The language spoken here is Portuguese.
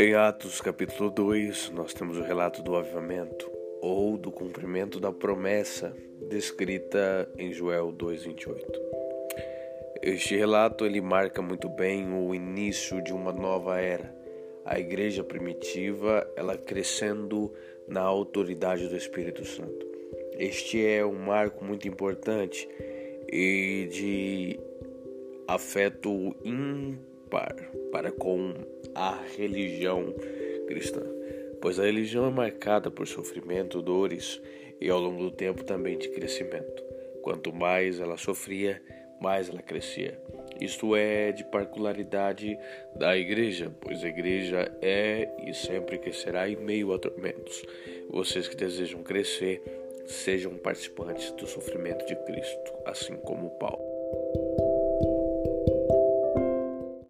Em Atos capítulo 2, nós temos o relato do avivamento ou do cumprimento da promessa descrita em Joel 2:28. Este relato ele marca muito bem o início de uma nova era. A igreja primitiva, ela crescendo na autoridade do Espírito Santo. Este é um marco muito importante e de afeto ímpar para com a religião cristã, pois a religião é marcada por sofrimento, dores e ao longo do tempo também de crescimento. Quanto mais ela sofria, mais ela crescia. Isto é de particularidade da igreja, pois a igreja é e sempre crescerá em meio a tormentos. Vocês que desejam crescer, sejam participantes do sofrimento de Cristo, assim como Paulo.